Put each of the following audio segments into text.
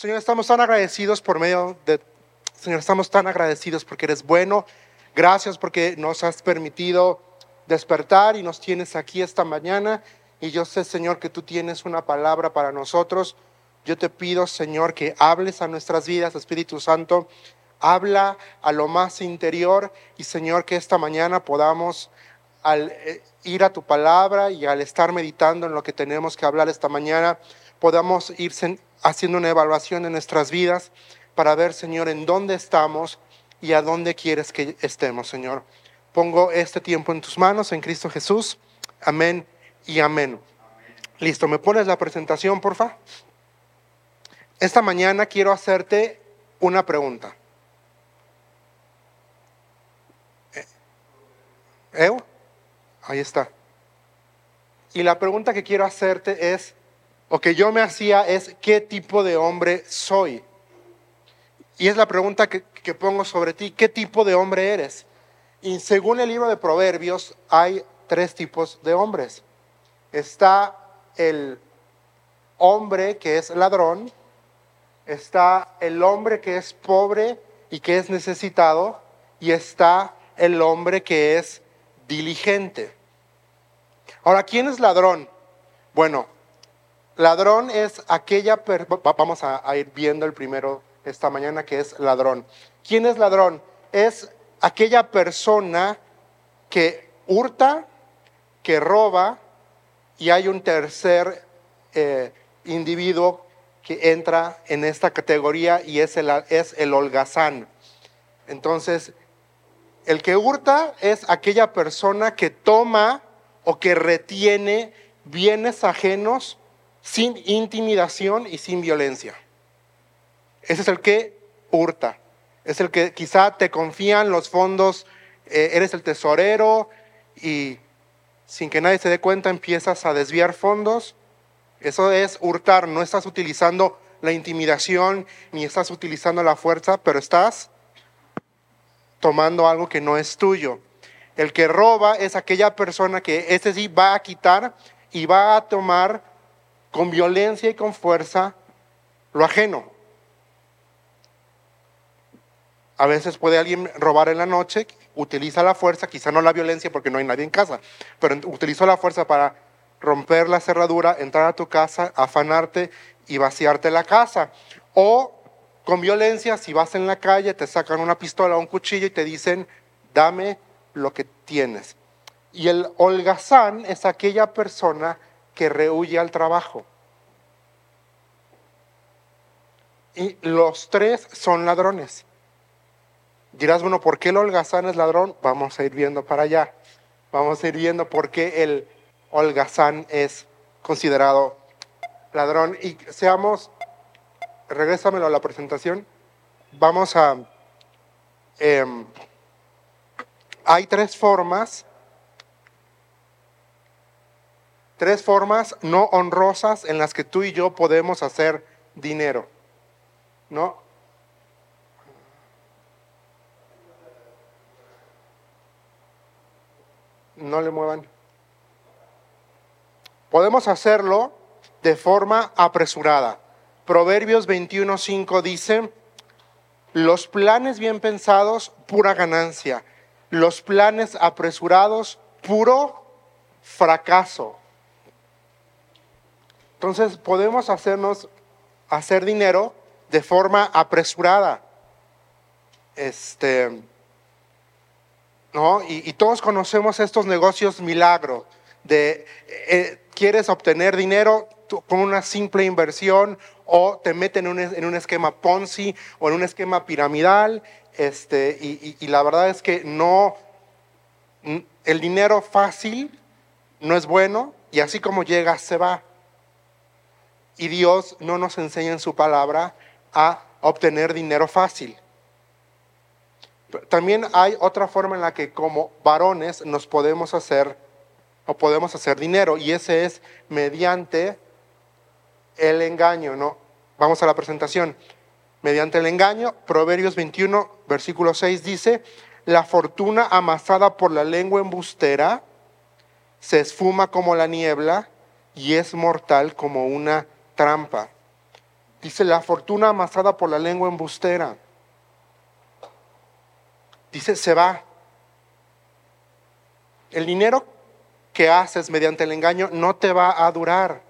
Señor, estamos tan agradecidos por medio de... Señor, estamos tan agradecidos porque eres bueno. Gracias porque nos has permitido despertar y nos tienes aquí esta mañana. Y yo sé, Señor, que tú tienes una palabra para nosotros. Yo te pido, Señor, que hables a nuestras vidas, Espíritu Santo. Habla a lo más interior y, Señor, que esta mañana podamos al eh, ir a tu palabra y al estar meditando en lo que tenemos que hablar esta mañana, podamos ir haciendo una evaluación de nuestras vidas para ver, Señor, en dónde estamos y a dónde quieres que estemos, Señor. Pongo este tiempo en tus manos, en Cristo Jesús. Amén y amén. Listo, ¿me pones la presentación, porfa? Esta mañana quiero hacerte una pregunta. ¿Eh? Ahí está. Y la pregunta que quiero hacerte es, o que yo me hacía es, ¿qué tipo de hombre soy? Y es la pregunta que, que pongo sobre ti, ¿qué tipo de hombre eres? Y según el libro de Proverbios hay tres tipos de hombres. Está el hombre que es ladrón, está el hombre que es pobre y que es necesitado, y está el hombre que es diligente. Ahora, ¿quién es ladrón? Bueno, ladrón es aquella, vamos a, a ir viendo el primero esta mañana que es ladrón. ¿Quién es ladrón? Es aquella persona que hurta, que roba, y hay un tercer eh, individuo que entra en esta categoría y es el, es el holgazán. Entonces, el que hurta es aquella persona que toma o que retiene bienes ajenos sin intimidación y sin violencia. Ese es el que hurta. Es el que quizá te confían los fondos, eh, eres el tesorero y sin que nadie se dé cuenta empiezas a desviar fondos. Eso es hurtar, no estás utilizando la intimidación ni estás utilizando la fuerza, pero estás tomando algo que no es tuyo. El que roba es aquella persona que ese sí va a quitar y va a tomar con violencia y con fuerza lo ajeno. A veces puede alguien robar en la noche, utiliza la fuerza, quizá no la violencia porque no hay nadie en casa, pero utilizó la fuerza para romper la cerradura, entrar a tu casa, afanarte y vaciarte la casa. O con violencia, si vas en la calle, te sacan una pistola o un cuchillo y te dicen, dame lo que tienes. Y el holgazán es aquella persona que rehuye al trabajo. Y los tres son ladrones. Dirás, bueno, ¿por qué el holgazán es ladrón? Vamos a ir viendo para allá. Vamos a ir viendo por qué el holgazán es considerado ladrón. Y seamos regrésamelo a la presentación. Vamos a... Em, hay tres formas, tres formas no honrosas en las que tú y yo podemos hacer dinero. ¿No? No le muevan. Podemos hacerlo de forma apresurada. Proverbios 21.5 dice, los planes bien pensados, pura ganancia. Los planes apresurados, puro fracaso. Entonces podemos hacernos hacer dinero de forma apresurada. Este, ¿no? Y, todos conocemos estos negocios milagro de eh, quieres obtener dinero con una simple inversión o te meten en un, esquema Ponzi o en un esquema piramidal. Este, y, la verdad es que no, el dinero fácil no es bueno y así como llega, se va. Y Dios no nos enseña en su palabra a obtener dinero fácil. También hay otra forma en la que como varones nos podemos hacer o podemos hacer dinero y ese es mediante el engaño, ¿no? Vamos a la presentación. Mediante el engaño, Proverbios 21, versículo 6 dice, la fortuna amasada por la lengua embustera se esfuma como la niebla y es mortal como una trampa. Dice, la fortuna amasada por la lengua embustera. Dice, se va. El dinero que haces mediante el engaño no te va a durar.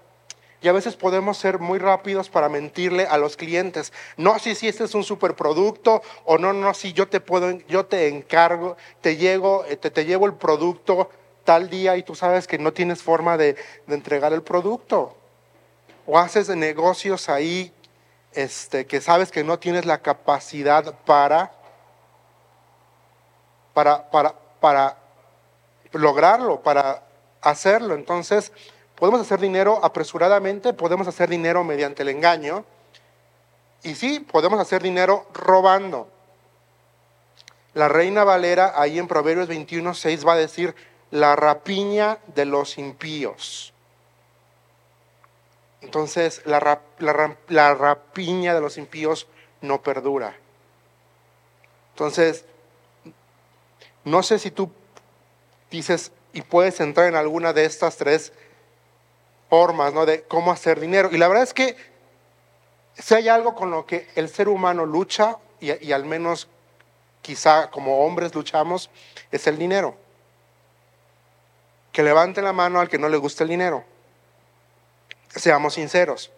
Y a veces podemos ser muy rápidos para mentirle a los clientes. No, si, si este es un superproducto, o no, no, si yo te puedo, yo te encargo, te llego, eh, te, te llevo el producto tal día y tú sabes que no tienes forma de, de entregar el producto. O haces negocios ahí este, que sabes que no tienes la capacidad para, para, para, para lograrlo, para hacerlo. Entonces, podemos hacer dinero apresuradamente, podemos hacer dinero mediante el engaño y sí, podemos hacer dinero robando. La reina Valera ahí en Proverbios 21, 6 va a decir, la rapiña de los impíos. Entonces, la, la, rapiña de los impíos no perdura. Entonces, no sé si tú dices y puedes entrar en alguna de estas tres formas, ¿no? De cómo hacer dinero. Y la verdad es que si hay algo con lo que el ser humano lucha, y, y al menos quizá como hombres luchamos, es el dinero. Que levante la mano al que no le gusta el dinero. Seamos sinceros.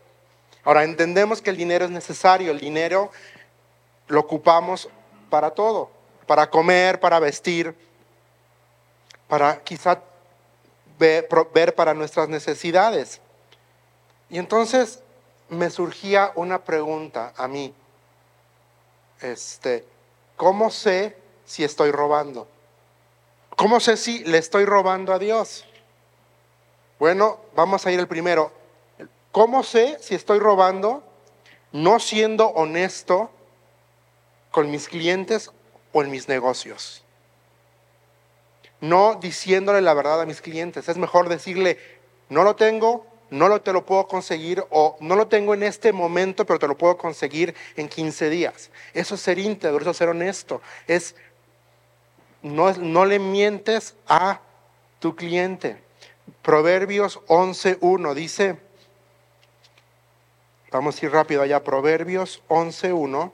Ahora, entendemos que el dinero es necesario, el dinero lo ocupamos para todo, para comer, para vestir, para quizá ver, para nuestras necesidades. Y entonces me surgía una pregunta a mí. Este, ¿cómo sé si estoy robando? ¿Cómo sé si le estoy robando a Dios? Bueno, vamos a ir el primero. ¿Cómo sé si estoy robando no siendo honesto con mis clientes o en mis negocios? No diciéndole la verdad a mis clientes. Es mejor decirle, no lo tengo, no lo, te lo puedo conseguir o no lo tengo en este momento, pero te lo puedo conseguir en 15 días. Eso es ser íntegro, eso es ser honesto. Es no, no le mientes a tu cliente. Proverbios 11.1 dice, Vamos a ir rápido allá, Proverbios 11.1.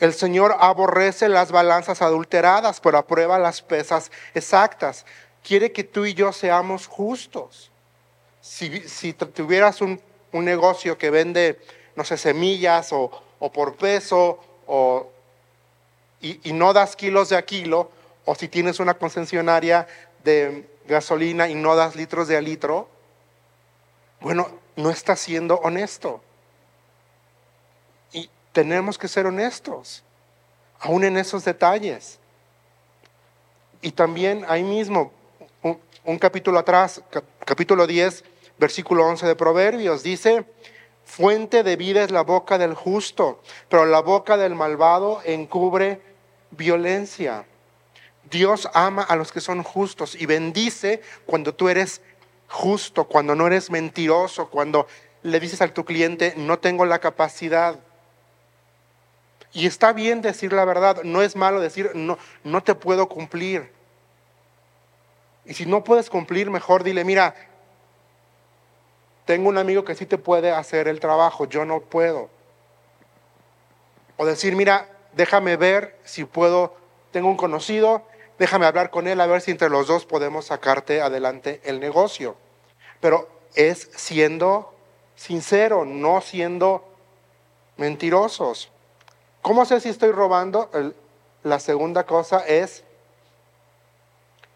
El Señor aborrece las balanzas adulteradas, pero aprueba las pesas exactas. Quiere que tú y yo seamos justos. Si, tuvieras un, negocio que vende, no sé, semillas o, por peso, o, y, y no das kilos de a kilo, o si tienes una concesionaria de gasolina y no das litros de a litro, bueno, no estás siendo honesto tenemos que ser honestos, aún en esos detalles. Y también ahí mismo, un, capítulo atrás, capítulo 10, versículo 11 de Proverbios, dice, fuente de vida es la boca del justo, pero la boca del malvado encubre violencia. Dios ama a los que son justos y bendice cuando tú eres justo, cuando no eres mentiroso, cuando le dices a tu cliente, no tengo la capacidad. Y está bien decir la verdad, no es malo decir, no, no te puedo cumplir. Y si no puedes cumplir, mejor dile, mira, tengo un amigo que sí te puede hacer el trabajo, yo no puedo. O decir, mira, déjame ver si puedo, tengo un conocido, déjame hablar con él a ver si entre los dos podemos sacarte adelante el negocio. Pero es siendo sincero, no siendo mentirosos. ¿Cómo sé si estoy robando? la segunda cosa es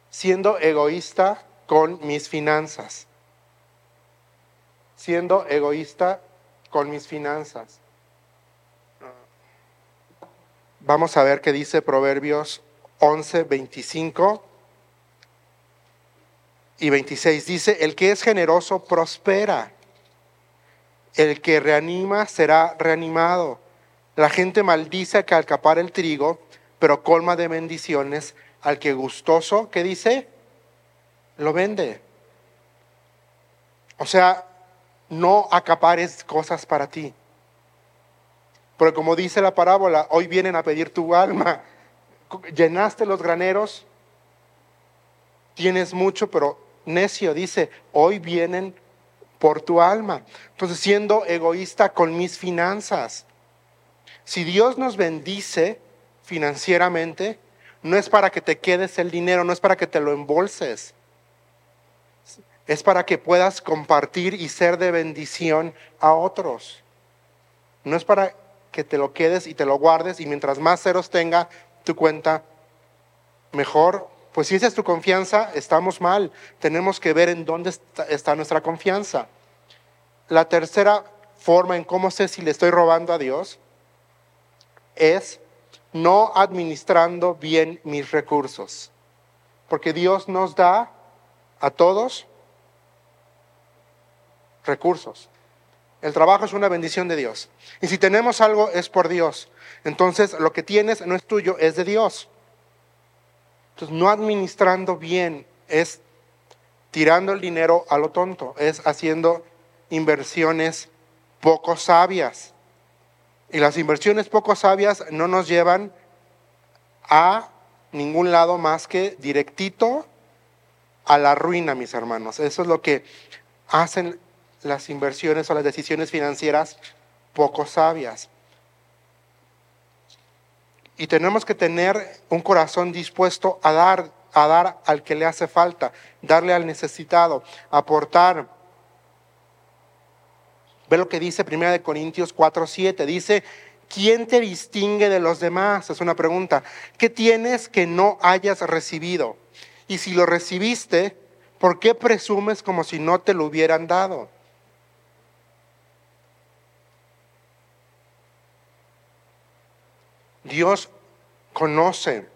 siendo egoísta con mis finanzas. Siendo egoísta con mis finanzas. Vamos a ver qué dice Proverbios 11, 25 y 26. Dice, el que es generoso prospera. El que reanima será reanimado. La gente maldice al que alcapara el trigo, pero colma de bendiciones al que gustoso, ¿qué dice? Lo vende. O sea, no acapares cosas para ti. Porque como dice la parábola, hoy vienen a pedir tu alma. Llenaste los graneros, tienes mucho, pero necio dice, hoy vienen por tu alma. Entonces, siendo egoísta con mis finanzas. Si Dios nos bendice financieramente, no es para que te quedes el dinero, no es para que te lo embolses. Es para que puedas compartir y ser de bendición a otros. No es para que te lo quedes y te lo guardes y mientras más ceros tenga tu cuenta, mejor. Pues si esa es tu confianza, estamos mal. Tenemos que ver en dónde está, nuestra confianza. La tercera forma en cómo sé si le estoy robando a Dios es no administrando bien mis recursos. Porque Dios nos da a todos recursos. El trabajo es una bendición de Dios. Y si tenemos algo es por Dios. Entonces lo que tienes no es tuyo, es de Dios. Entonces no administrando bien es tirando el dinero a lo tonto, es haciendo inversiones poco sabias. Y las inversiones poco sabias no nos llevan a ningún lado más que directito a la ruina, mis hermanos. Eso es lo que hacen las inversiones o las decisiones financieras poco sabias. Y tenemos que tener un corazón dispuesto a dar, a dar al que le hace falta, darle al necesitado, aportar. Ve lo que dice 1 Corintios 4, 7. Dice, ¿quién te distingue de los demás? Es una pregunta. ¿Qué tienes que no hayas recibido? Y si lo recibiste, ¿por qué presumes como si no te lo hubieran dado? Dios conoce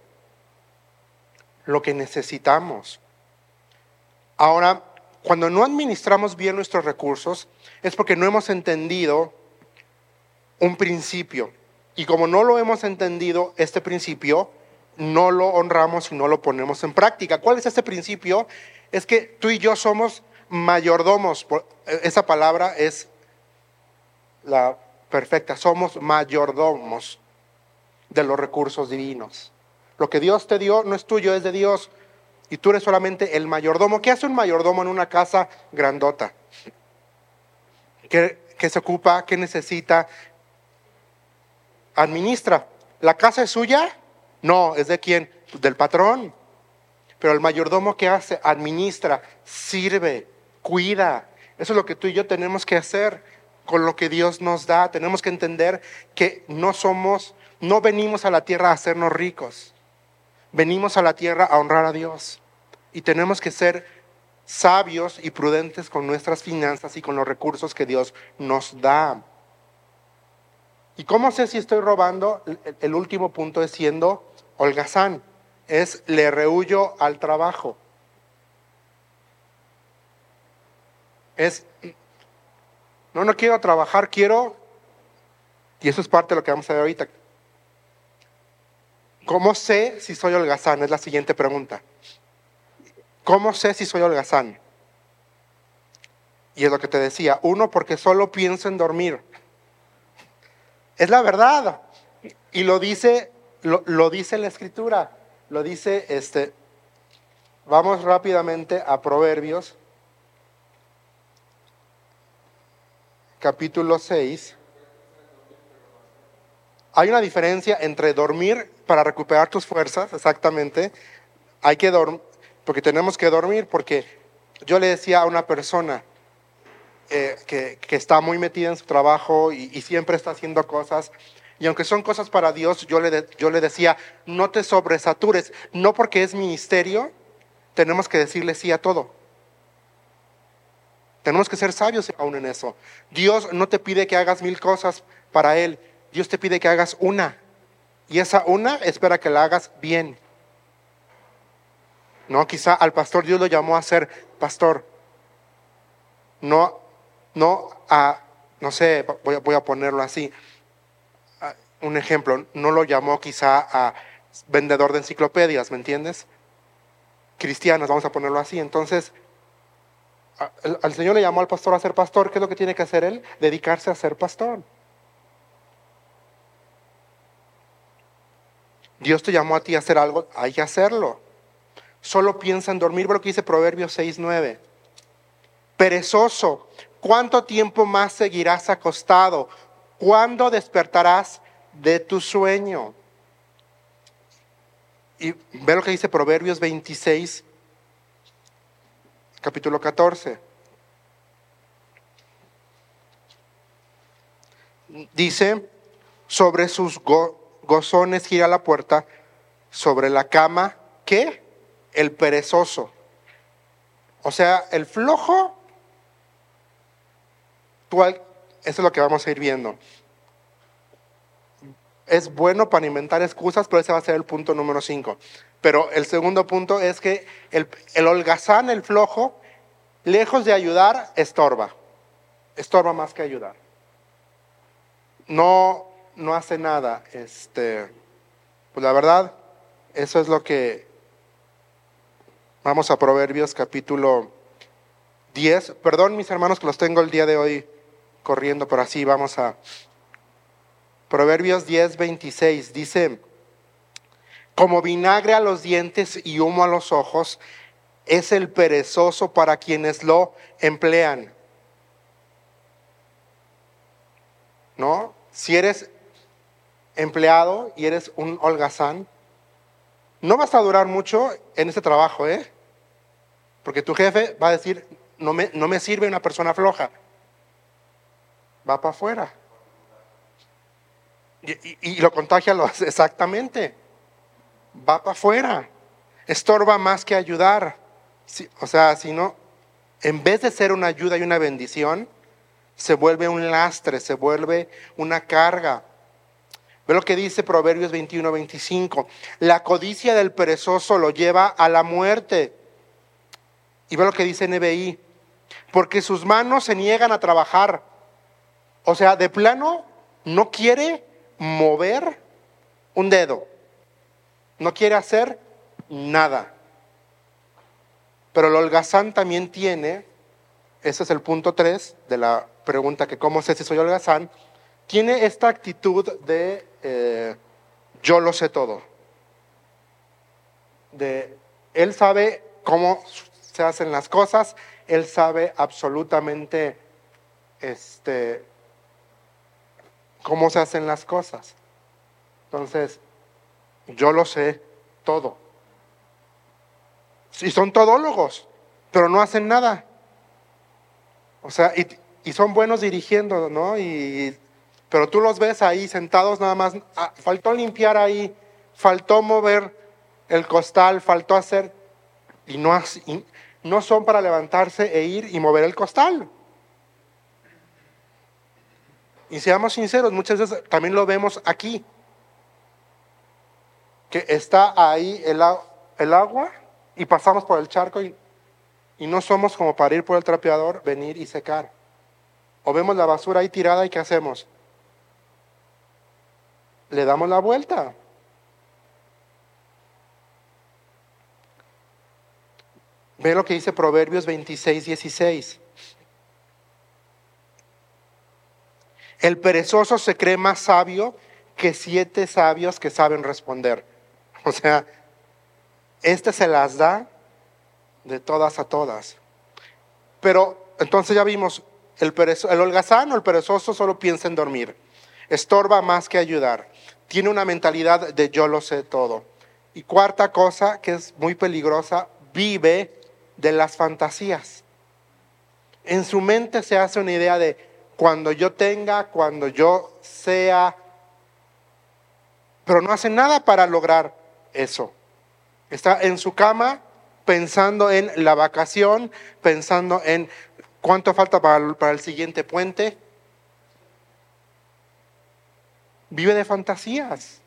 lo que necesitamos. Ahora, cuando no administramos bien nuestros recursos, es porque no hemos entendido un principio. Y como no lo hemos entendido, este principio, no lo honramos y no lo ponemos en práctica. ¿Cuál es este principio? Es que tú y yo somos mayordomos. Esa palabra es la perfecta. Somos mayordomos de los recursos divinos. Lo que Dios te dio no es tuyo, es de Dios. Y tú eres solamente el mayordomo. ¿Qué hace un mayordomo en una casa grandota? ¿Qué, se ocupa? ¿Qué necesita? Administra. ¿La casa es suya? No, es de quién? Del patrón. Pero el mayordomo ¿qué hace? Administra, sirve, cuida. Eso es lo que tú y yo tenemos que hacer con lo que Dios nos da. Tenemos que entender que no somos no venimos a la tierra a hacernos ricos, venimos a la tierra a honrar a Dios. Y tenemos que ser sabios y prudentes con nuestras finanzas y con los recursos que Dios nos da. ¿Y cómo sé si estoy robando? El último punto es siendo holgazán, es le rehuyo al trabajo. Es, no, no quiero trabajar, quiero, y eso es parte de lo que vamos a ver ahorita, ¿Cómo sé si soy holgazán? Es la siguiente pregunta. ¿Cómo sé si soy holgazán? Y es lo que te decía. Uno, porque solo pienso en dormir. Es la verdad. Y lo dice, lo, dice la escritura. Lo dice este. Vamos rápidamente a Proverbios. Capítulo 6. Hay una diferencia entre dormir para recuperar tus fuerzas, exactamente. Hay que dormir, porque tenemos que dormir, porque yo le decía a una persona eh, que, está muy metida en su trabajo y, siempre está haciendo cosas, y aunque son cosas para Dios, yo le, yo le decía, no te sobresatures, no porque es ministerio, tenemos que decirle sí a todo. Tenemos que ser sabios aún en eso. Dios no te pide que hagas mil cosas para Él. Dios te pide que hagas una. Y esa una espera que la hagas bien. No, quizá al pastor Dios lo llamó a ser pastor. No, no a, no sé, voy a, voy a ponerlo así. Un ejemplo, no lo llamó quizá a vendedor de enciclopedias, ¿me entiendes? Cristianos, vamos a ponerlo así. Entonces, al Señor le llamó al pastor a ser pastor. ¿Qué es lo que tiene que hacer él? Dedicarse a ser pastor. Dios te llamó a ti a hacer algo, hay que hacerlo. Solo piensa en dormir, lo que dice Proverbios 6.9. Perezoso, ¿cuánto tiempo más seguirás acostado? ¿Cuándo despertarás de tu sueño? Y ve lo que dice Proverbios 26, capítulo 14. Dice, sobre sus gozones gira la puerta, sobre la cama, ¿qué? El perezoso. O sea, el flojo, eso es lo que vamos a ir viendo es bueno para inventar excusas, pero ese va a ser el punto número 5. Pero el segundo punto es que el, el, holgazán, el flojo, lejos de ayudar, estorba. Estorba más que ayudar. No, no hace nada. Este, pues la verdad, eso es lo que vamos a Proverbios capítulo 10. Perdón, mis hermanos, que los tengo el día de hoy corriendo, pero así vamos a Proverbios 10, 26 dice, como vinagre a los dientes y humo a los ojos, es el perezoso para quienes lo emplean. ¿No? Si eres empleado y eres un holgazán, no vas a durar mucho en ese trabajo, ¿eh? Porque tu jefe va a decir, no me, no me sirve una persona floja. Va para afuera. Y, lo contagia exactamente. Va para afuera. Estorba más que ayudar. o sea, si no, en vez de ser una ayuda y una bendición, se vuelve un lastre, se vuelve una carga. Ve lo que dice Proverbios 21, 25. La codicia del perezoso lo lleva a la muerte. Y ve lo que dice NBI. Porque sus manos se niegan a trabajar. O sea, de plano no quiere mover un dedo. No quiere hacer nada. Pero el holgazán también tiene, ese es el punto 3 de la pregunta que cómo sé si soy holgazán, tiene esta actitud de eh, yo lo sé todo. De él sabe cómo se hacen las cosas, él sabe absolutamente este, cómo se hacen las cosas. Entonces, yo lo sé todo. Y son todólogos, pero no hacen nada. O sea, y, son buenos dirigiendo, ¿no? Y, pero tú los ves ahí sentados nada más. Ah, faltó limpiar ahí, faltó mover el costal, faltó hacer. Y no, y no son para levantarse e ir y mover el costal. Y seamos sinceros, muchas veces también lo vemos aquí, que está ahí el, el agua y pasamos por el charco y, y no somos como para ir por el trapeador, venir y secar. O vemos la basura ahí tirada y ¿qué hacemos? Le damos la vuelta. Ve lo que dice Proverbios 26, 16. El perezoso se cree más sabio que siete sabios que saben responder. O sea, este se las da de todas a todas. Pero entonces ya vimos, el, el holgazán o el perezoso solo piensa en dormir. Estorba más que ayudar. Tiene una mentalidad de yo lo sé todo. Y cuarta cosa que es muy peligrosa, vive de las fantasías. En su mente se hace una idea de cuando yo tenga, cuando yo sea, pero no hace nada para lograr eso. Está en su cama pensando en la vacación, pensando en cuánto falta para, para el siguiente puente. Vive de fantasías.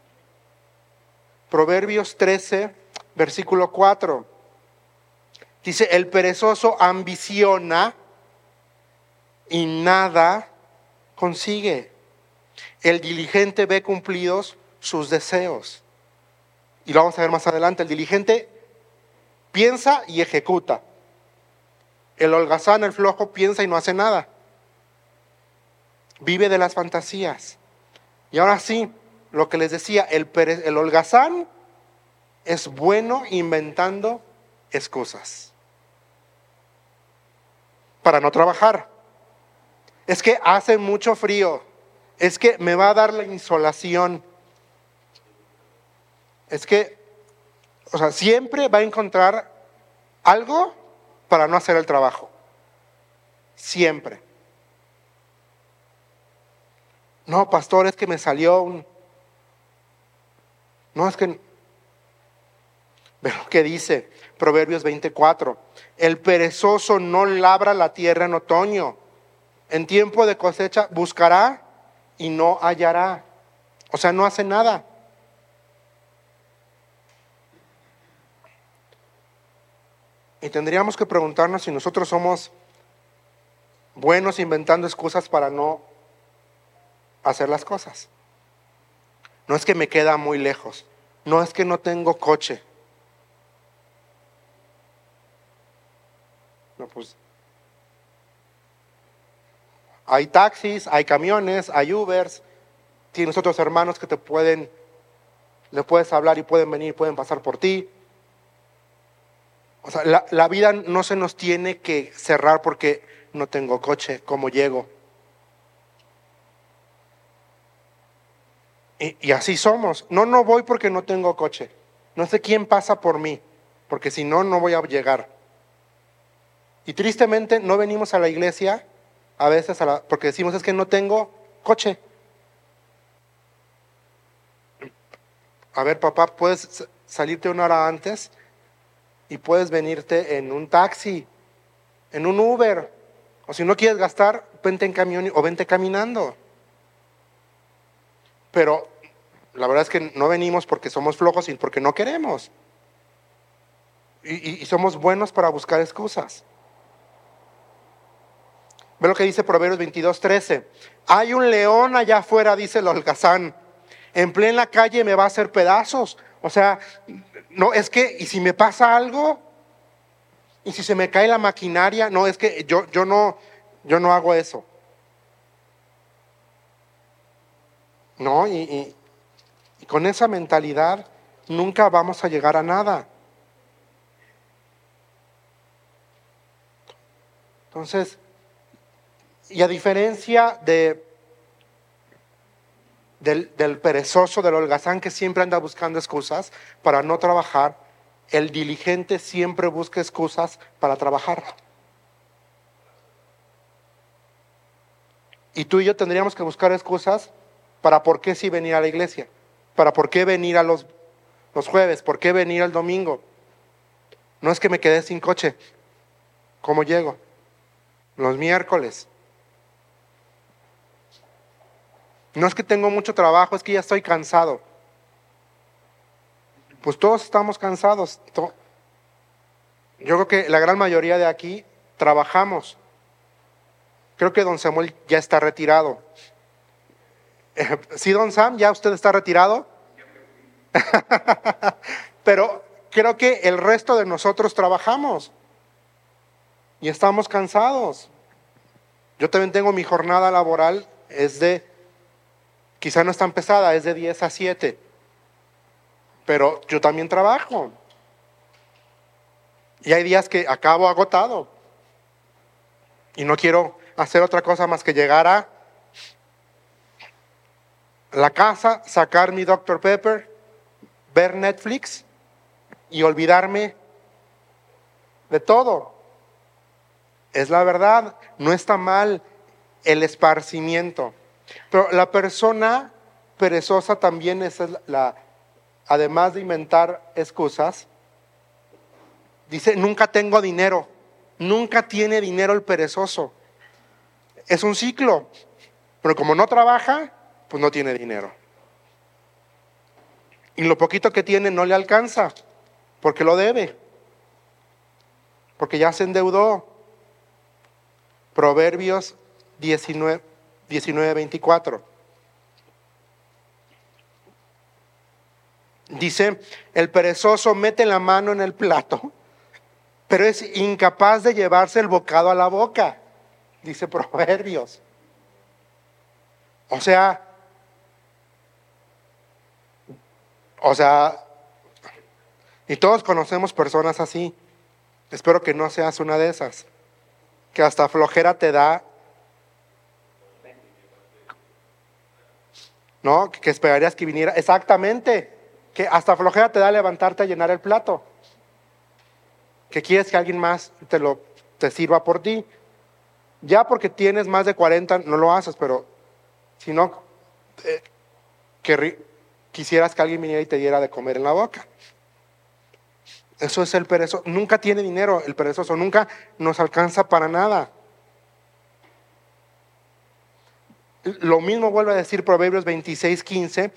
Proverbios 13, versículo 4. Dice, el perezoso ambiciona y nada consigue. El diligente ve cumplidos sus deseos. Y lo vamos a ver más adelante. El diligente piensa y ejecuta. El holgazán, el flojo, piensa y no hace nada. Vive de las fantasías. Y ahora sí, lo que les decía, el, el holgazán es bueno inventando excusas para no trabajar. Es que hace mucho frío. Es que me va a dar la insolación. Es que, o sea, siempre va a encontrar algo para no hacer el trabajo. Siempre. No, pastor, es que me salió un... No, es que... Pero ¿qué dice? Proverbios 24. El perezoso no labra la tierra en otoño. En tiempo de cosecha buscará y no hallará. O sea, no hace nada. Y tendríamos que preguntarnos si nosotros somos buenos inventando excusas para no hacer las cosas. No es que me queda muy lejos, no es que no tengo coche. No, pues hay taxis, hay camiones, hay Ubers, tienes otros hermanos que te pueden, le puedes hablar y pueden venir, pueden pasar por ti. O sea, la, la vida no se nos tiene que cerrar porque no tengo coche, ¿cómo llego? Y, así somos. No, no voy porque no tengo coche. No sé quién pasa por mí, porque si no, no voy a llegar. Y tristemente no venimos a la iglesia a veces porque decimos es que no tengo coche. A ver, papá, puedes salirte una hora antes y puedes venirte en un taxi, en un Uber. O si no quieres gastar, vente en camión o vente caminando. Pero la verdad es que no venimos porque somos flojos y porque no queremos. Y, somos buenos para buscar excusas. Ve lo que dice Proverbios 22, 13. Hay un león allá afuera, dice el holgazán. En plena calle me va a hacer pedazos. O sea, no, es que, ¿y si me pasa algo? ¿Y si se me cae la maquinaria? No, es que yo, yo, no, yo no hago eso. No, y, y con esa mentalidad nunca vamos a llegar a nada. Entonces, y a diferencia de, del, del, perezoso, del holgazán que siempre anda buscando excusas para no trabajar, el diligente siempre busca excusas para trabajar. Y tú y yo tendríamos que buscar excusas para por qué sí venir a la iglesia para por qué venir a los, los jueves, por qué venir el domingo. No es que me quedé sin coche. ¿Cómo llego? Los miércoles. No es que tengo mucho trabajo, es que ya estoy cansado. Pues todos estamos cansados. Yo creo que la gran mayoría de aquí trabajamos. Creo que don Samuel ya está retirado. ¿Sí, don Sam? ¿Ya usted está retirado? Pero creo que el resto de nosotros trabajamos y estamos cansados. Yo también tengo mi jornada laboral, es de, quizá no es tan pesada, es de 10 a 7, pero yo también trabajo. Y hay días que acabo agotado y no quiero hacer otra cosa más que llegar a la casa, sacar mi Dr. Pepper, ver Netflix y olvidarme de todo. Es la verdad, no está mal el esparcimiento. Pero la persona perezosa también es la, además de inventar excusas, dice, nunca tengo dinero, nunca tiene dinero el perezoso. Es un ciclo, pero como no trabaja, pues no tiene dinero. Y lo poquito que tiene no le alcanza, porque lo debe, porque ya se endeudó. Proverbios 19, 19 24. Dice, el perezoso mete la mano en el plato, pero es incapaz de llevarse el bocado a la boca, dice Proverbios. O sea, O sea, y todos conocemos personas así. Espero que no seas una de esas. Que hasta flojera te da. ¿No? Que esperarías que viniera. Exactamente. Que hasta flojera te da levantarte a llenar el plato. Que quieres que alguien más te lo te sirva por ti. Ya porque tienes más de 40 no lo haces, pero si no, eh, quisieras que alguien viniera y te diera de comer en la boca. Eso es el perezoso. Nunca tiene dinero el perezoso, nunca nos alcanza para nada. Lo mismo vuelve a decir Proverbios 26, 15,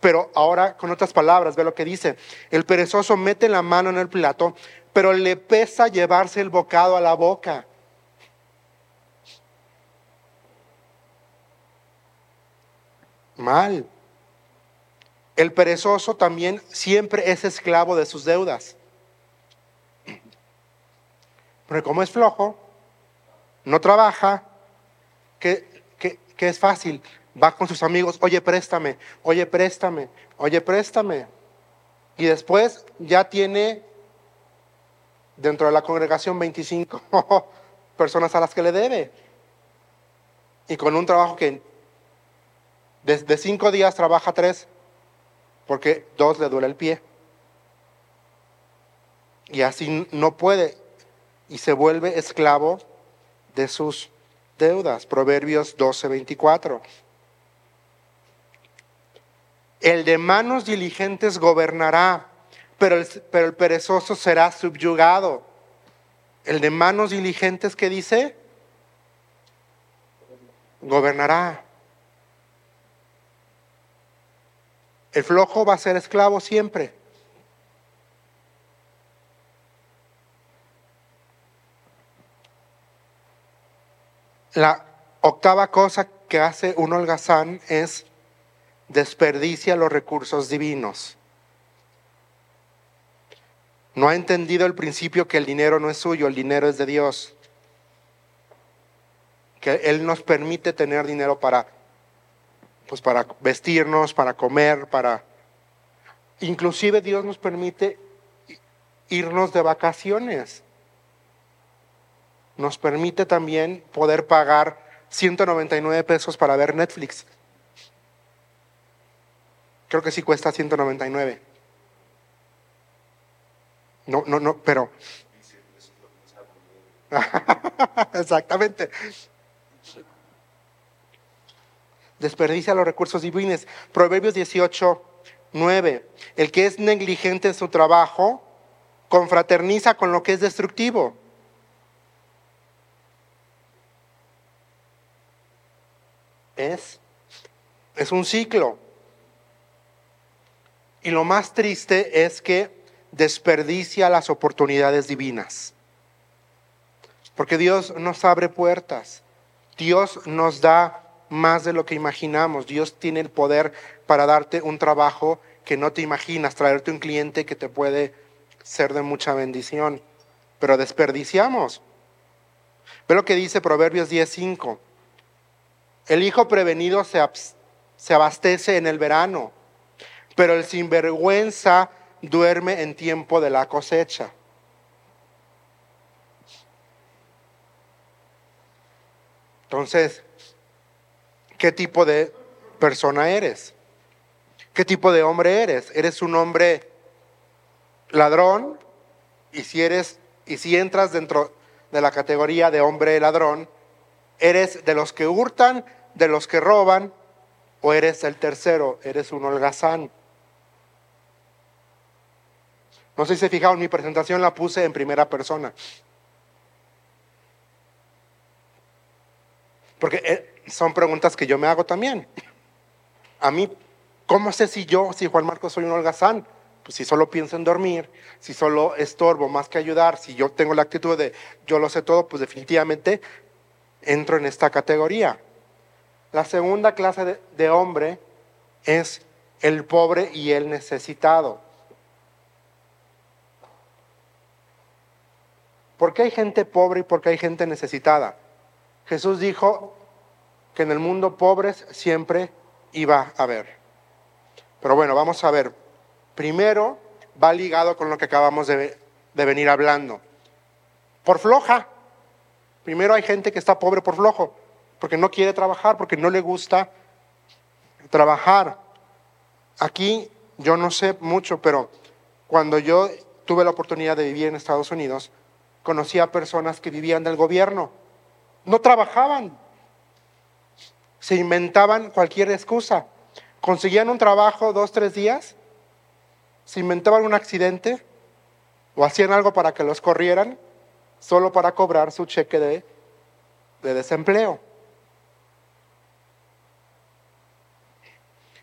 pero ahora con otras palabras, ve lo que dice. El perezoso mete la mano en el plato, pero le pesa llevarse el bocado a la boca. Mal. El perezoso también siempre es esclavo de sus deudas. Porque como es flojo, no trabaja, que, es fácil, va con sus amigos, oye, préstame, oye, préstame, oye, préstame. Y después ya tiene dentro de la congregación 25 personas a las que le debe. Y con un trabajo que desde cinco días trabaja tres, porque dos le duele el pie. Y así no puede. Y se vuelve esclavo de sus deudas. Proverbios 12, 24. El de manos diligentes gobernará, pero el, pero el perezoso será subyugado. El de manos diligentes, ¿qué dice? Gobernará. El flojo va a ser esclavo siempre. La octava cosa que hace un holgazán es desperdicia los recursos divinos. No ha entendido el principio que el dinero no es suyo, el dinero es de Dios. Que Él nos permite tener dinero para pues para vestirnos, para comer, para... Inclusive Dios nos permite irnos de vacaciones. Nos permite también poder pagar 199 pesos para ver Netflix. Creo que sí cuesta 199. No, no, no, pero... Exactamente desperdicia los recursos divinos. Proverbios 18, 9. El que es negligente en su trabajo confraterniza con lo que es destructivo. Es, es un ciclo. Y lo más triste es que desperdicia las oportunidades divinas. Porque Dios nos abre puertas. Dios nos da más de lo que imaginamos. Dios tiene el poder para darte un trabajo que no te imaginas, traerte un cliente que te puede ser de mucha bendición. Pero desperdiciamos. Ve lo que dice Proverbios 10:5. El hijo prevenido se, abastece en el verano, pero el sinvergüenza duerme en tiempo de la cosecha. Entonces, qué tipo de persona eres. ¿Qué tipo de hombre eres? ¿Eres un hombre ladrón? Y si entras dentro de la categoría de hombre ladrón, eres de los que hurtan, de los que roban o eres el tercero, eres un holgazán. No sé si se fijaron, mi presentación la puse en primera persona. Porque eh, son preguntas que yo me hago también. A mí, ¿cómo sé si yo, si Juan Marcos soy un holgazán? Pues si solo pienso en dormir, si solo estorbo más que ayudar, si yo tengo la actitud de yo lo sé todo, pues definitivamente entro en esta categoría. La segunda clase de, de hombre es el pobre y el necesitado. ¿Por qué hay gente pobre y por qué hay gente necesitada? Jesús dijo, que en el mundo pobres siempre iba a haber. Pero bueno, vamos a ver. Primero va ligado con lo que acabamos de, de venir hablando. Por floja. Primero hay gente que está pobre por flojo, porque no quiere trabajar, porque no le gusta trabajar. Aquí yo no sé mucho, pero cuando yo tuve la oportunidad de vivir en Estados Unidos, conocí a personas que vivían del gobierno. No trabajaban. Se inventaban cualquier excusa. Conseguían un trabajo dos, tres días, se inventaban un accidente o hacían algo para que los corrieran solo para cobrar su cheque de, de desempleo.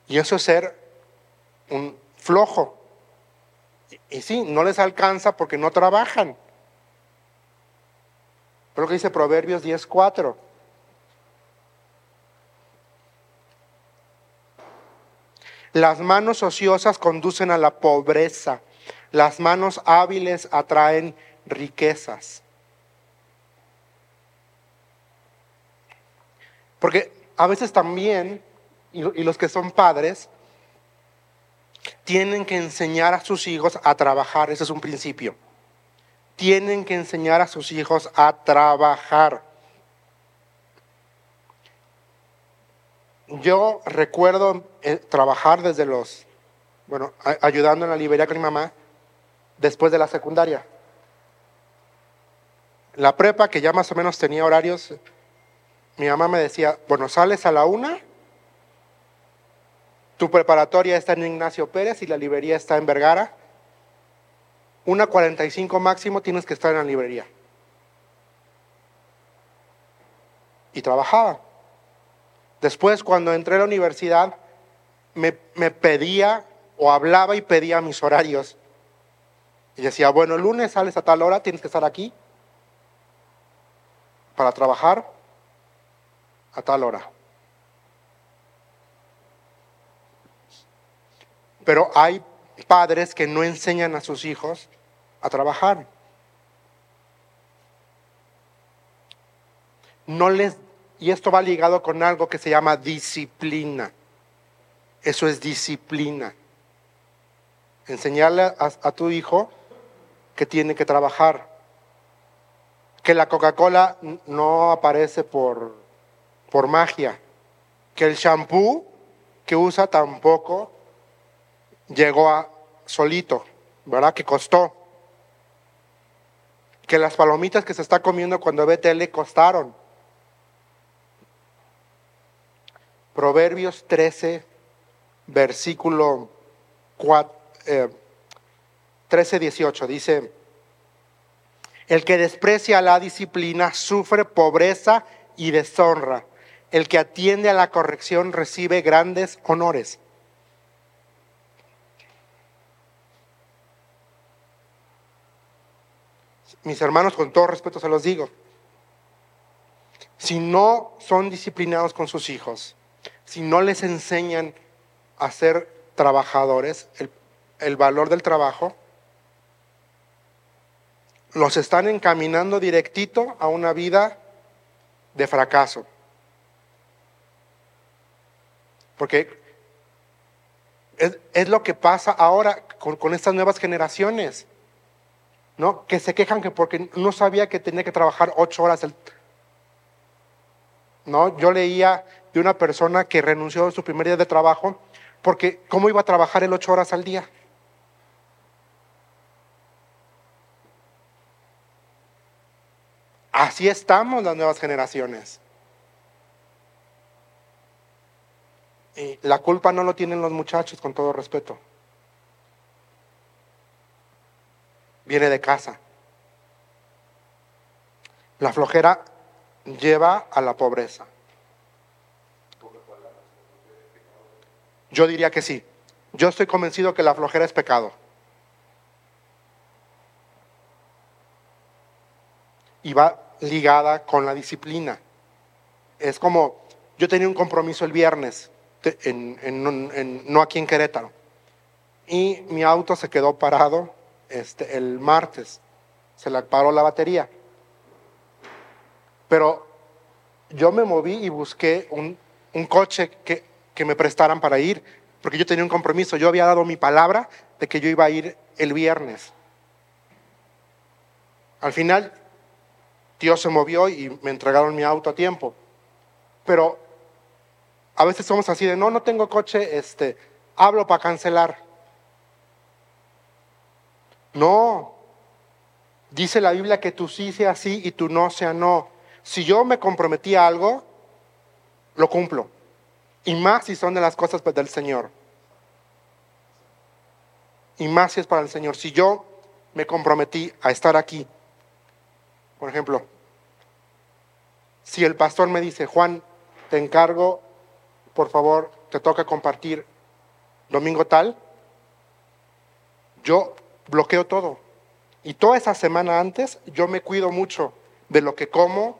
Y eso es ser un flojo. Y, sí, no les alcanza porque no trabajan. Pero que dice Proverbios 10.4. Las manos ociosas conducen a la pobreza. Las manos hábiles atraen riquezas. Porque a veces también, y los que son padres, tienen que enseñar a sus hijos a trabajar, ese es un principio. Tienen que enseñar a sus hijos a trabajar. Yo recuerdo eh, trabajar desde los, bueno, ayudando en la librería con mi mamá después de la secundaria. La prepa, que ya más o menos tenía horarios, mi mamá me decía, bueno, sales a la una tu preparatoria está en Ignacio Pérez y la librería está en Vergara. Una 45 máximo tienes que estar en la librería. Y trabajaba. Después, cuando entré a la universidad, me, pedía o hablaba y pedía mis horarios. Y decía, bueno, el lunes sales a tal hora, tienes que estar aquí para trabajar a tal hora. Pero hay padres que no enseñan a sus hijos a trabajar. No les y esto va ligado con algo que se llama disciplina. Eso es disciplina. Enseñarle a, tu hijo que tiene que trabajar. Que la Coca-Cola no aparece por, por magia. Que el shampoo que usa tampoco llegó a solito, ¿verdad? Que costó. Que las palomitas que se está comiendo cuando ve tele costaron. Proverbios 13, versículo 13, 18, eh, dice, el que desprecia la disciplina sufre pobreza y deshonra. El que atiende a la corrección recibe grandes honores. mis hermanos, con todo respeto se los digo, si no son disciplinados con sus hijos, si no les enseñan a ser trabajadores, el, valor del trabajo, los están encaminando directito a una vida de fracaso. Porque es, lo que pasa ahora con, estas nuevas generaciones. ¿no? Que se quejan que porque no sabía que tenía que trabajar ocho horas. ¿no? Yo leía de una persona que renunció a su primer día de trabajo porque ¿cómo iba a trabajar el ocho horas al día? Así estamos las nuevas generaciones. Y la culpa no lo tienen los muchachos, con todo respeto. viene de casa. La flojera lleva a la pobreza. Yo diría que sí. Yo estoy convencido que la flojera es pecado. Y va ligada con la disciplina. Es como, yo tenía un compromiso el viernes, no aquí en Querétaro, y mi auto se quedó parado este, el martes. Se le paró la batería. Pero yo me moví y busqué un, coche que, que me prestaran para ir, porque yo tenía un compromiso. Yo había dado mi palabra de que yo iba a ir el viernes. Al final, Dios se movió y me entregaron mi auto a tiempo. Pero A veces somos así de, no, no tengo coche, este, hablo para cancelar. No, dice la Biblia que tú sí sea sí y tú no sea no. Si yo me comprometí a algo, lo cumplo. Y más si son de las cosas pues, del Señor. Y más si es para el Señor. Si yo me comprometí a estar aquí, por ejemplo, si el pastor me dice, Juan, te encargo, por favor, te toca compartir domingo tal, yo bloqueo todo. Y toda esa semana antes yo me cuido mucho de lo que como,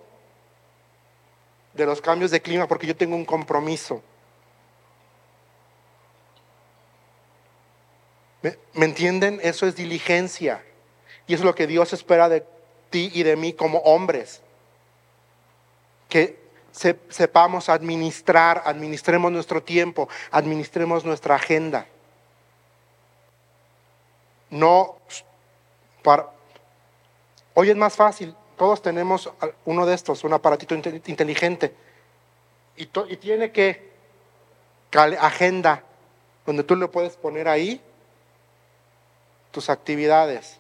de los cambios de clima, porque yo tengo un compromiso. ¿Me, ¿Me, entienden? Eso es diligencia. Y es lo que Dios espera de ti y de mí como hombres. Que sepamos administrar, administremos nuestro tiempo, administremos nuestra agenda. No para... Hoy es más fácil, todos tenemos uno de estos, un aparatito inteligente. Y, y tiene que agenda, donde tú le puedes poner ahí tus actividades.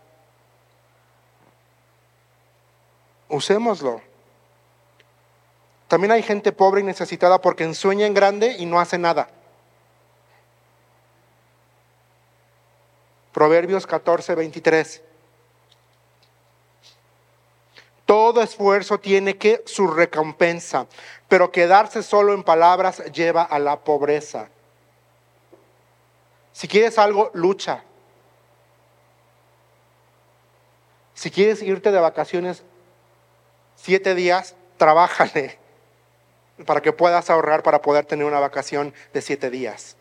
Usémoslo. También hay gente pobre y necesitada porque ensueña en grande y no hace nada. Proverbios 14, 23. Todo esfuerzo tiene que su recompensa, pero quedarse solo en palabras lleva a la pobreza. Si quieres algo, lucha. Si quieres irte de vacaciones siete días, trabájale para que puedas ahorrar para poder tener una vacación de siete días.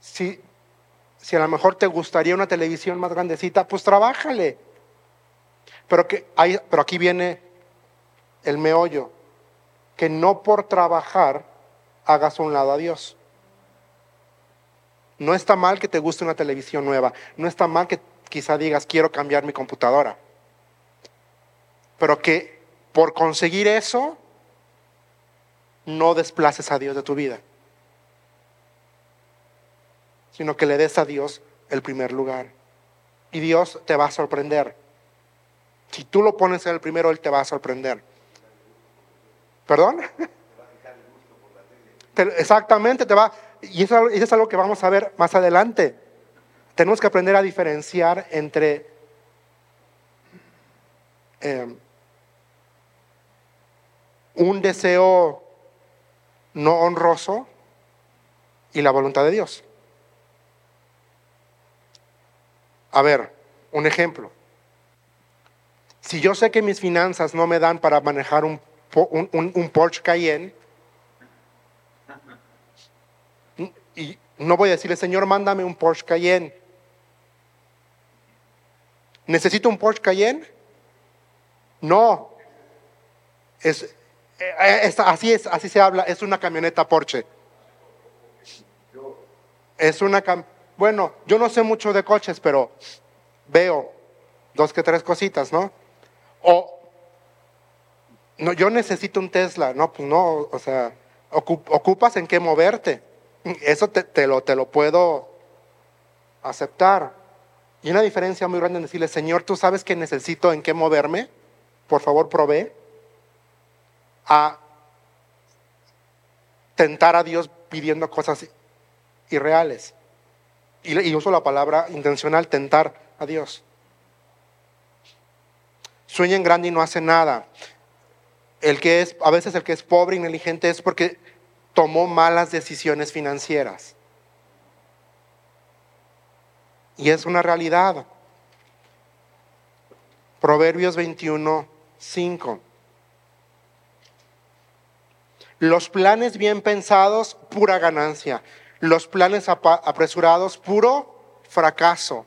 Si, si a lo mejor te gustaría una televisión más grandecita, pues trabájale. Pero, que pero aquí viene el meollo, que no por trabajar hagas un lado a Dios. No está mal que te guste una televisión nueva, no está mal que quizá digas quiero cambiar mi computadora, pero que por conseguir eso no desplaces a Dios de tu vida, sino que le des a Dios el primer lugar. Y Dios te va a sorprender. Si tú lo pones en el primero, Él te va a sorprender. ¿Perdón? Exactamente, te va. Y eso, es algo que vamos a ver más adelante. Tenemos que aprender a diferenciar entre eh, un deseo no honroso y la voluntad de Dios. A ver, un ejemplo. Si yo sé que mis finanzas no me dan para manejar un, un, Porsche Cayenne, y no voy a decirle, Señor, mándame un Porsche Cayenne. ¿Necesito un Porsche Cayenne? No. Es, eh, así es, así se habla, es una camioneta Porsche. Es una bueno, yo no sé mucho de coches, pero veo dos que tres cositas, ¿no? O, no, yo necesito un Tesla, no, pues no, o sea, ocupas en qué moverte. Eso te, lo, te lo puedo aceptar. Y una diferencia muy grande en decirle, Señor, tú sabes que necesito en qué moverme, por favor provee. A tentar a Dios pidiendo cosas irreales. Y, uso la palabra intencional, tentar a Dios sueña en grande y no hace nada. El que es, a veces el que es pobre y negligente es porque tomó malas decisiones financieras. Y es una realidad. Proverbios 21, 5. Los planes bien pensados, pura ganancia. Los planes apresurados, puro fracaso.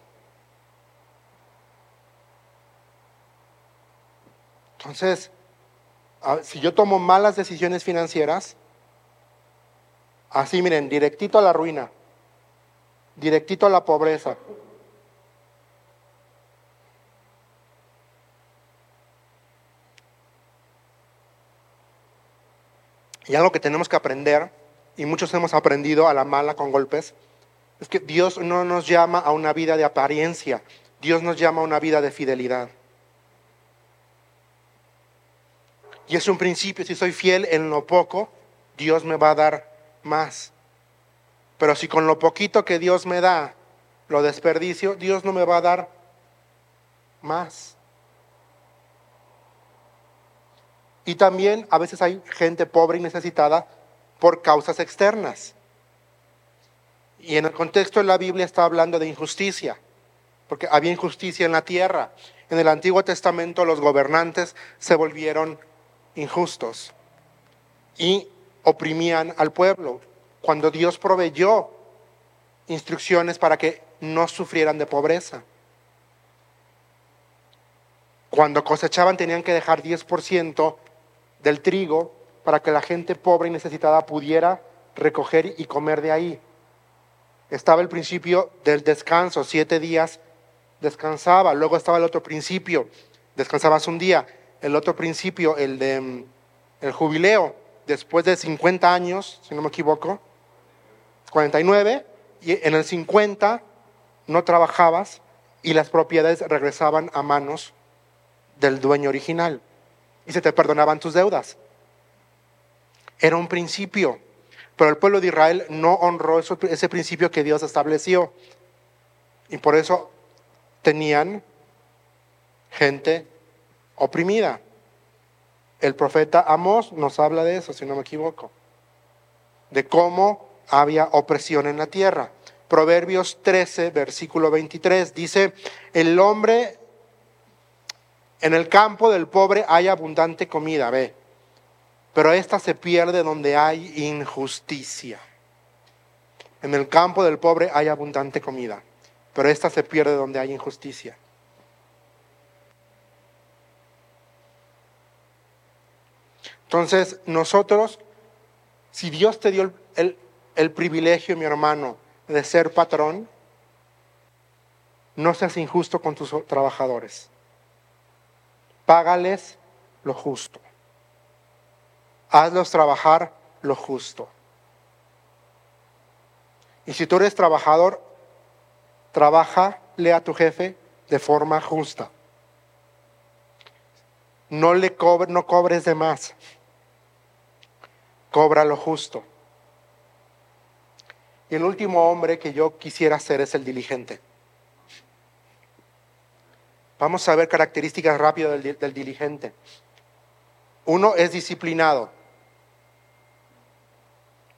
Entonces, si yo tomo malas decisiones financieras, así miren, directito a la ruina, directito a la pobreza. Y algo que tenemos que aprender, y muchos hemos aprendido a la mala con golpes, es que Dios no nos llama a una vida de apariencia, Dios nos llama a una vida de fidelidad. Y es un principio, si soy fiel en lo poco, Dios me va a dar más. Pero si con lo poquito que Dios me da lo desperdicio, Dios no me va a dar más. Y también a veces hay gente pobre y necesitada por causas externas. Y en el contexto de la Biblia está hablando de injusticia, porque había injusticia en la tierra. En el Antiguo Testamento los gobernantes se volvieron injustos y oprimían al pueblo. Cuando Dios proveyó instrucciones para que no sufrieran de pobreza. Cuando cosechaban tenían que dejar 10% del trigo para que la gente pobre y necesitada pudiera recoger y comer de ahí. Estaba el principio del descanso, siete días descansaba. Luego estaba el otro principio, descansabas un día. El otro principio, el de mm, el jubileo, después de 50 años, si no me equivoco, 49, y en el 50 no trabajabas y las propiedades regresaban a manos del dueño original y se te perdonaban tus deudas. Era un principio, pero el pueblo de Israel no honró ese principio que Dios estableció y por eso tenían gente oprimida. El profeta Amós nos habla de eso, si no me equivoco, de cómo había opresión en la tierra. Proverbios 13, versículo 23, dice, el hombre en el campo del pobre hay abundante comida, ve, pero esta se pierde donde hay injusticia. En el campo del pobre hay abundante comida, pero esta se pierde donde hay injusticia. Entonces, nosotros, si Dios te dio el, el, privilegio, mi hermano, de ser patrón, no seas injusto con tus trabajadores págales lo justo. Hazlos trabajar lo justo. Y si tú eres trabajador, trabajale a tu jefe de forma justa. No le cobre, no cobres de más. Cobra lo justo. Y el último hombre que yo quisiera ser es el diligente. Vamos a ver características rápidas del, diligente. Uno es disciplinado.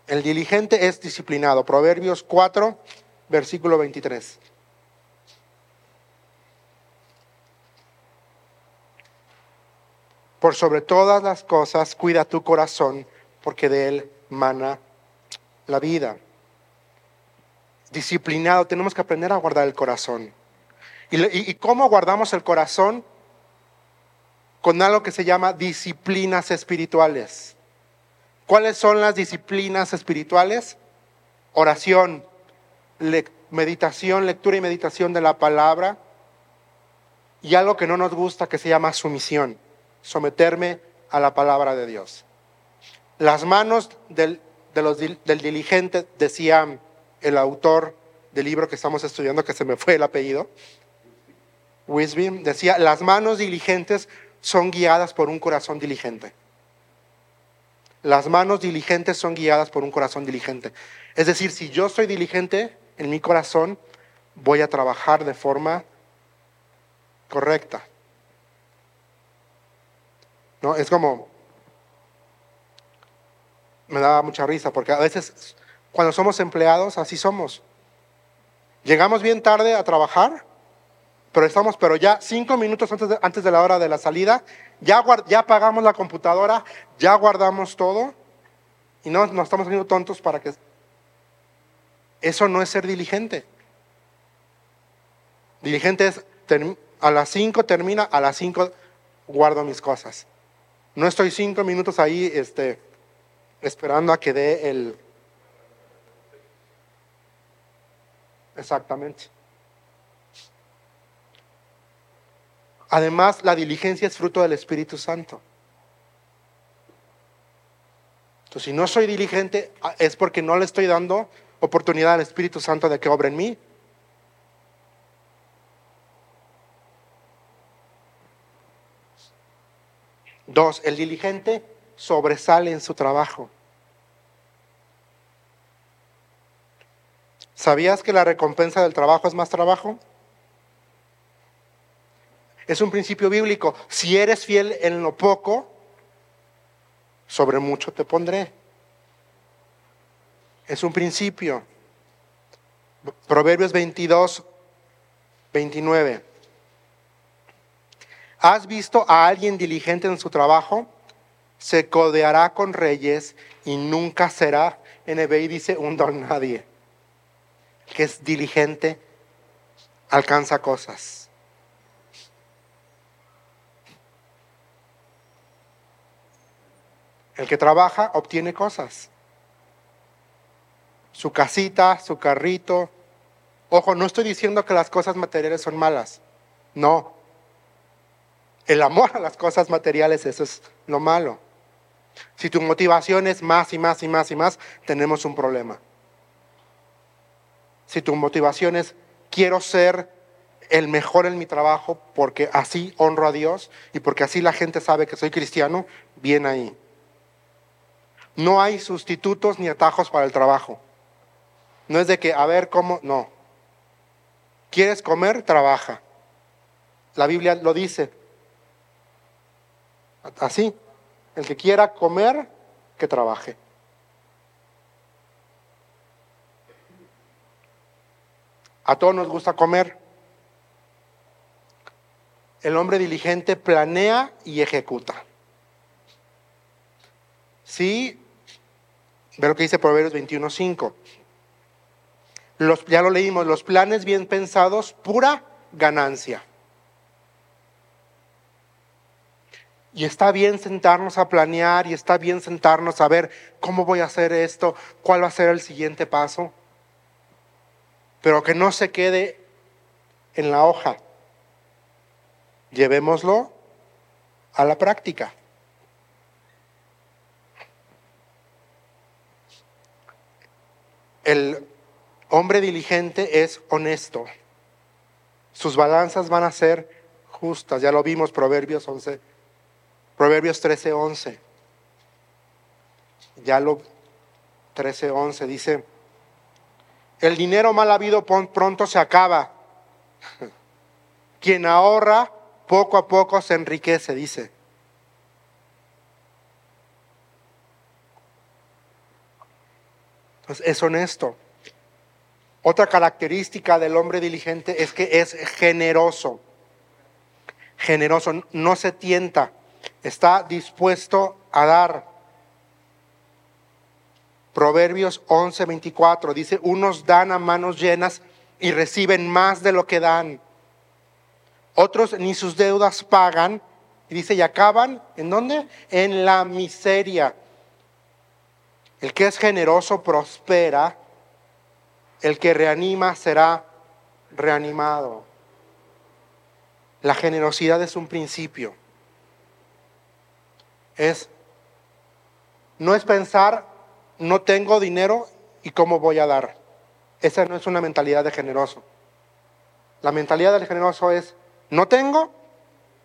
El diligente es disciplinado. Proverbios 4, versículo 23. Por sobre todas las cosas, cuida tu corazón, porque de él mana la vida. Disciplinado, tenemos que aprender a guardar el corazón. ¿Y, cómo guardamos el corazón? Con algo que se llama disciplinas espirituales. ¿Cuáles son las disciplinas espirituales? Oración, meditación, lectura y meditación de la palabra. Y algo que no nos gusta que se llama sumisión, someterme a la palabra de Dios. Las manos del, del diligente, decía el autor del libro que estamos estudiando, que se me fue el apellido, Wisby decía, las manos diligentes son guiadas por un corazón diligente. Las manos diligentes son guiadas por un corazón diligente. Es decir, si yo soy diligente en mi corazón, voy a trabajar de forma correcta. ¿No? Es como, me daba mucha risa, porque a veces cuando somos empleados, así somos. Llegamos bien tarde a trabajar pero estamos, pero ya cinco minutos antes de, antes de la hora de la salida, ya, ya apagamos la computadora, ya guardamos todo y no nos estamos haciendo tontos para que... Eso no es ser diligente. Diligente es, a las cinco termina, a las cinco guardo mis cosas. No estoy cinco minutos ahí este, esperando a que dé el... Exactamente. Además, la diligencia es fruto del Espíritu Santo. Entonces, si no soy diligente, ah, es porque no le estoy dando oportunidad al Espíritu Santo de que obre en mí. Dos, el diligente sobresale en su trabajo. ¿Sabías que la recompensa del trabajo es más trabajo? Es un principio bíblico. Si eres fiel en lo poco, sobre mucho te pondré. Es un principio. Proverbios 22, 29. ¿Has visto a alguien diligente en su trabajo? Se codeará con reyes y nunca será, NBI dice, un don nadie. Que es diligente, alcanza cosas. El que trabaja obtiene cosas. Su casita, su carrito. Ojo, no estoy diciendo que las cosas materiales son malas. No, el amor a las cosas materiales, eso es lo malo. Si tu motivación es más y más y más y más, tenemos un problema. Si tu motivación es quiero ser el mejor en mi trabajo porque así honro a Dios y porque así la gente sabe que soy cristiano, bien ahí. No hay sustitutos ni atajos para el trabajo. No es de que, a ver cómo, no. ¿Quieres comer? Trabaja. La Biblia lo dice, Así, el que quiera comer, que trabaje. A todos nos gusta comer. El hombre diligente planea y ejecuta. Sí, ve lo que dice Proverbios 21.5. ya lo leímos, los planes bien pensados, pura ganancia. Y está bien sentarnos a planear y está bien sentarnos a ver cómo voy a hacer esto, cuál va a ser el siguiente paso. Pero que no se quede en la hoja. Llevémoslo a la práctica. El hombre diligente es honesto. Sus balanzas van a ser justas. Ya lo vimos, Proverbios 11 Proverbios 13:11. Ya lo 13:11 dice, el dinero mal habido pronto se acaba. Quien ahorra poco a poco se enriquece, dice. Entonces es honesto. Otra característica del hombre diligente es que es generoso. Generoso, no se tienta está dispuesto a dar. Proverbios 11:24 dice, unos dan a manos llenas y reciben más de lo que dan. Otros ni sus deudas pagan. Y dice, y acaban, ¿en dónde? En la miseria. El que es generoso prospera. El que reanima será reanimado. La generosidad es un principio es, no es pensar, no tengo dinero y cómo voy a dar. Esa no es una mentalidad de generoso. La mentalidad del generoso es, no tengo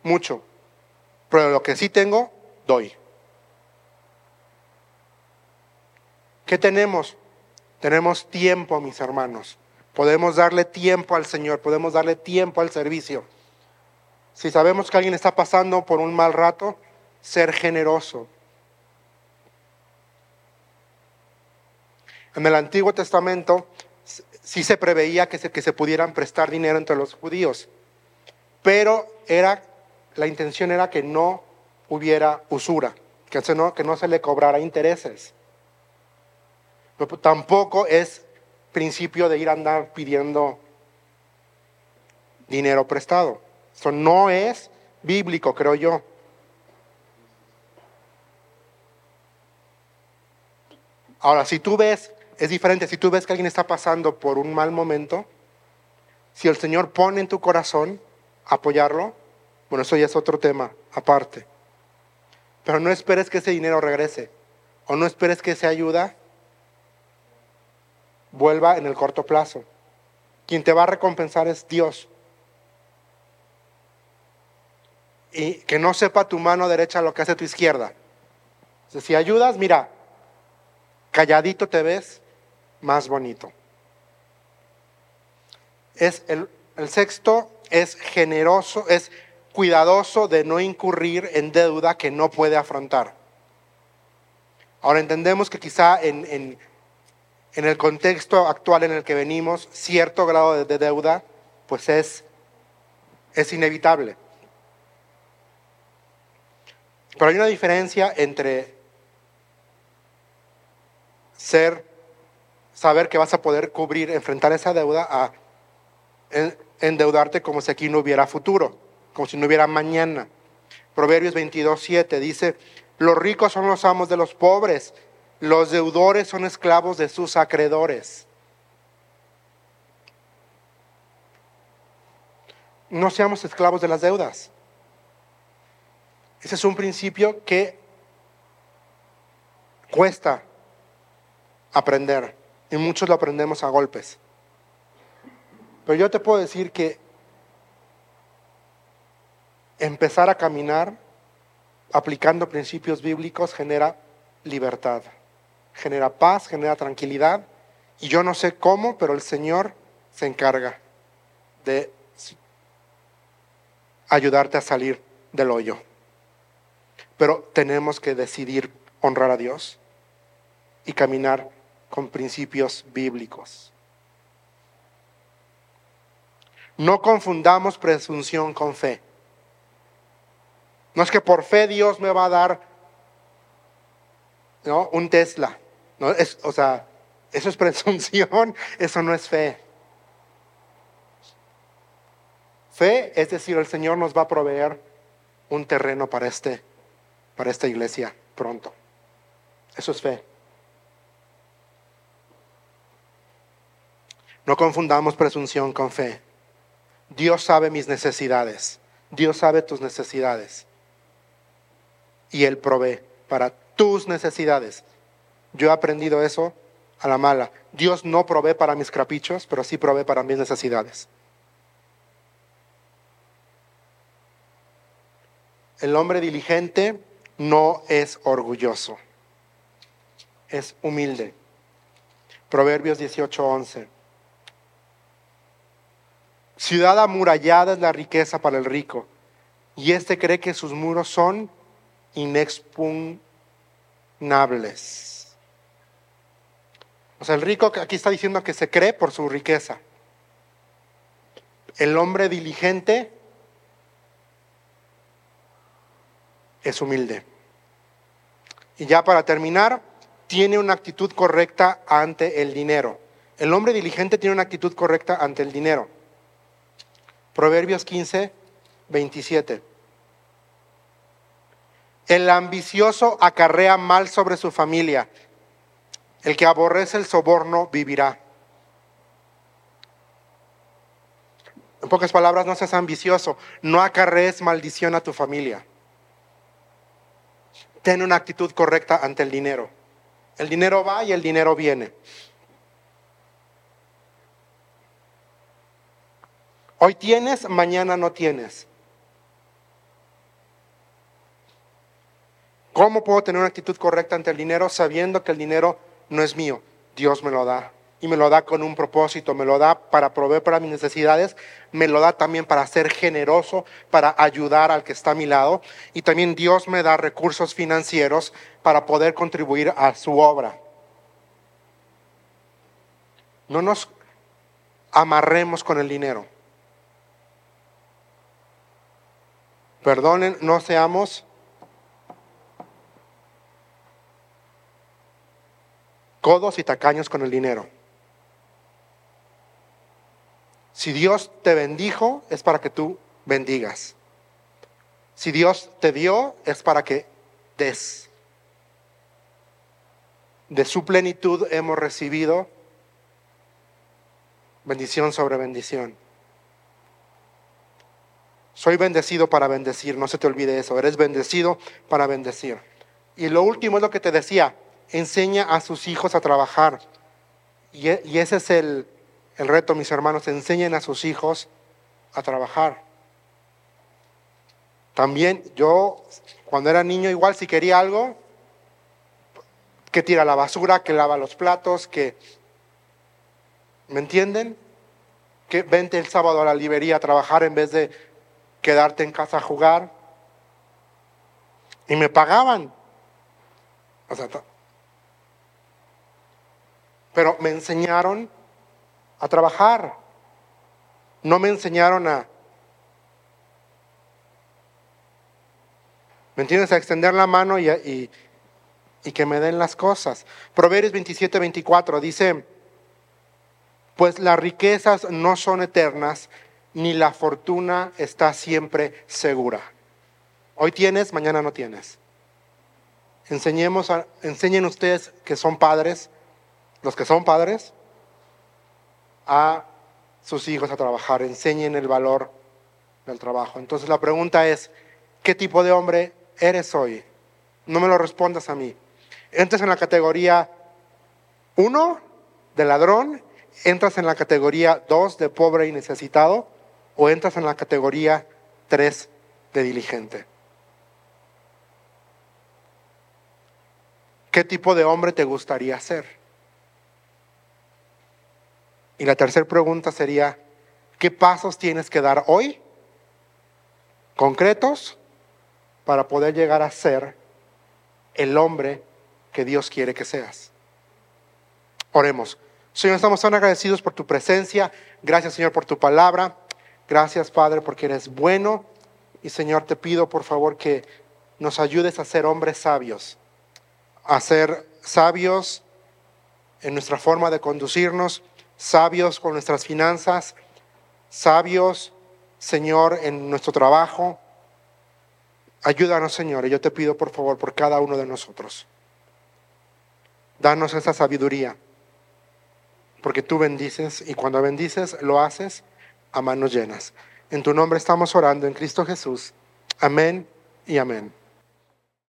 mucho, pero lo que sí tengo, doy. ¿Qué tenemos? Tenemos tiempo, mis hermanos. Podemos darle tiempo al Señor, podemos darle tiempo al servicio. Si sabemos que alguien está pasando por un mal rato, ser generoso. En el Antiguo Testamento sí se preveía que se, que se pudieran prestar dinero entre los judíos, pero era, la intención era que no hubiera usura, que, no, que no se le cobrara intereses. Pero tampoco es principio de ir a andar pidiendo dinero prestado. Eso no es bíblico, creo yo. Ahora, si tú ves, es diferente, si tú ves que alguien está pasando por un mal momento, si el Señor pone en tu corazón apoyarlo, bueno, eso ya es otro tema aparte. Pero no esperes que ese dinero regrese. o no esperes que esa ayuda vuelva en el corto plazo. Quien te va a recompensar es Dios. Y que no sepa tu mano derecha lo que hace tu izquierda. si ayudas, mira, calladito te ves más bonito. Es el, el sexto es generoso, es cuidadoso de no incurrir en deuda que no puede afrontar. Ahora entendemos que quizá en, en, el contexto actual en el que venimos, cierto grado de, deuda, pues es, es inevitable. Pero hay una diferencia entre ser, saber que vas a poder cubrir, enfrentar esa deuda, a endeudarte como si aquí no hubiera futuro, como si no hubiera mañana. Proverbios 22, 7 dice, los ricos son los amos de los pobres, los deudores son esclavos de sus acreedores. No seamos esclavos de las deudas. Ese es un principio que cuesta aprender y muchos lo aprendemos a golpes. Pero yo te puedo decir que empezar a caminar aplicando principios bíblicos genera libertad, genera paz, genera tranquilidad. Y yo no sé cómo, pero el Señor se encarga de ayudarte a salir del hoyo. Pero tenemos que decidir honrar a Dios y caminar con principios bíblicos. No confundamos presunción con fe. No es que por fe Dios me va a dar ¿no? un Tesla. ¿No? Es, o sea, eso es presunción, eso no es fe. Fe es decir, el Señor nos va a proveer un terreno para, este, para esta iglesia pronto. Eso es fe. No confundamos presunción con fe. Dios sabe mis necesidades. Dios sabe tus necesidades. Y Él provee para tus necesidades. Yo he aprendido eso a la mala. Dios no provee para mis caprichos, pero sí provee para mis necesidades. El hombre diligente no es orgulloso, es humilde. Proverbios 18:11. Ciudad amurallada es la riqueza para el rico, y éste cree que sus muros son inexpugnables. O sea, el rico aquí está diciendo que se cree por su riqueza. El hombre diligente es humilde. Y ya para terminar, tiene una actitud correcta ante el dinero. El hombre diligente tiene una actitud correcta ante el dinero. Proverbios 15, 27. El ambicioso acarrea mal sobre su familia. El que aborrece el soborno vivirá. En pocas palabras, no seas ambicioso, no acarrees maldición a tu familia. Ten una actitud correcta ante el dinero. El dinero va y el dinero viene. Hoy tienes, mañana no tienes. ¿Cómo puedo tener una actitud correcta ante el dinero sabiendo que el dinero no es mío? Dios me lo da. Y me lo da con un propósito, me lo da para proveer para mis necesidades, me lo da también para ser generoso, para ayudar al que está a mi lado. Y también Dios me da recursos financieros para poder contribuir a su obra. No nos amarremos con el dinero. Perdonen, no seamos codos y tacaños con el dinero. Si Dios te bendijo, es para que tú bendigas. Si Dios te dio, es para que des. De su plenitud hemos recibido bendición sobre bendición. Soy bendecido para bendecir, no se te olvide eso, eres bendecido para bendecir. Y lo último es lo que te decía, enseña a sus hijos a trabajar. Y, e- y ese es el, el reto, mis hermanos, enseñen a sus hijos a trabajar. También yo, cuando era niño, igual si quería algo, que tira la basura, que lava los platos, que... ¿Me entienden? Que vente el sábado a la librería a trabajar en vez de quedarte en casa a jugar. Y me pagaban. O sea, pero me enseñaron a trabajar. No me enseñaron a... ¿Me entiendes? A extender la mano y, a- y, y que me den las cosas. Proverbios 27, 24 dice, pues las riquezas no son eternas, ni la fortuna está siempre segura. Hoy tienes, mañana no tienes. Enseñemos a- enseñen ustedes que son padres, los que son padres, a sus hijos a trabajar, enseñen el valor del trabajo. Entonces la pregunta es, ¿qué tipo de hombre eres hoy? No me lo respondas a mí. Entras en la categoría 1 de ladrón, entras en la categoría 2 de pobre y necesitado, o entras en la categoría 3 de diligente. ¿Qué tipo de hombre te gustaría ser? Y la tercera pregunta sería, ¿qué pasos tienes que dar hoy, concretos, para poder llegar a ser el hombre que Dios quiere que seas? Oremos. Señor, estamos tan agradecidos por tu presencia. Gracias, Señor, por tu palabra. Gracias, Padre, porque eres bueno. Y, Señor, te pido, por favor, que nos ayudes a ser hombres sabios, a ser sabios en nuestra forma de conducirnos, sabios con nuestras finanzas, sabios, Señor, en nuestro trabajo. Ayúdanos, Señor, y yo te pido, por favor, por cada uno de nosotros. Danos esa sabiduría, porque tú bendices y cuando bendices lo haces a manos llenas. En tu nombre estamos orando, en Cristo Jesús. Amén y amén.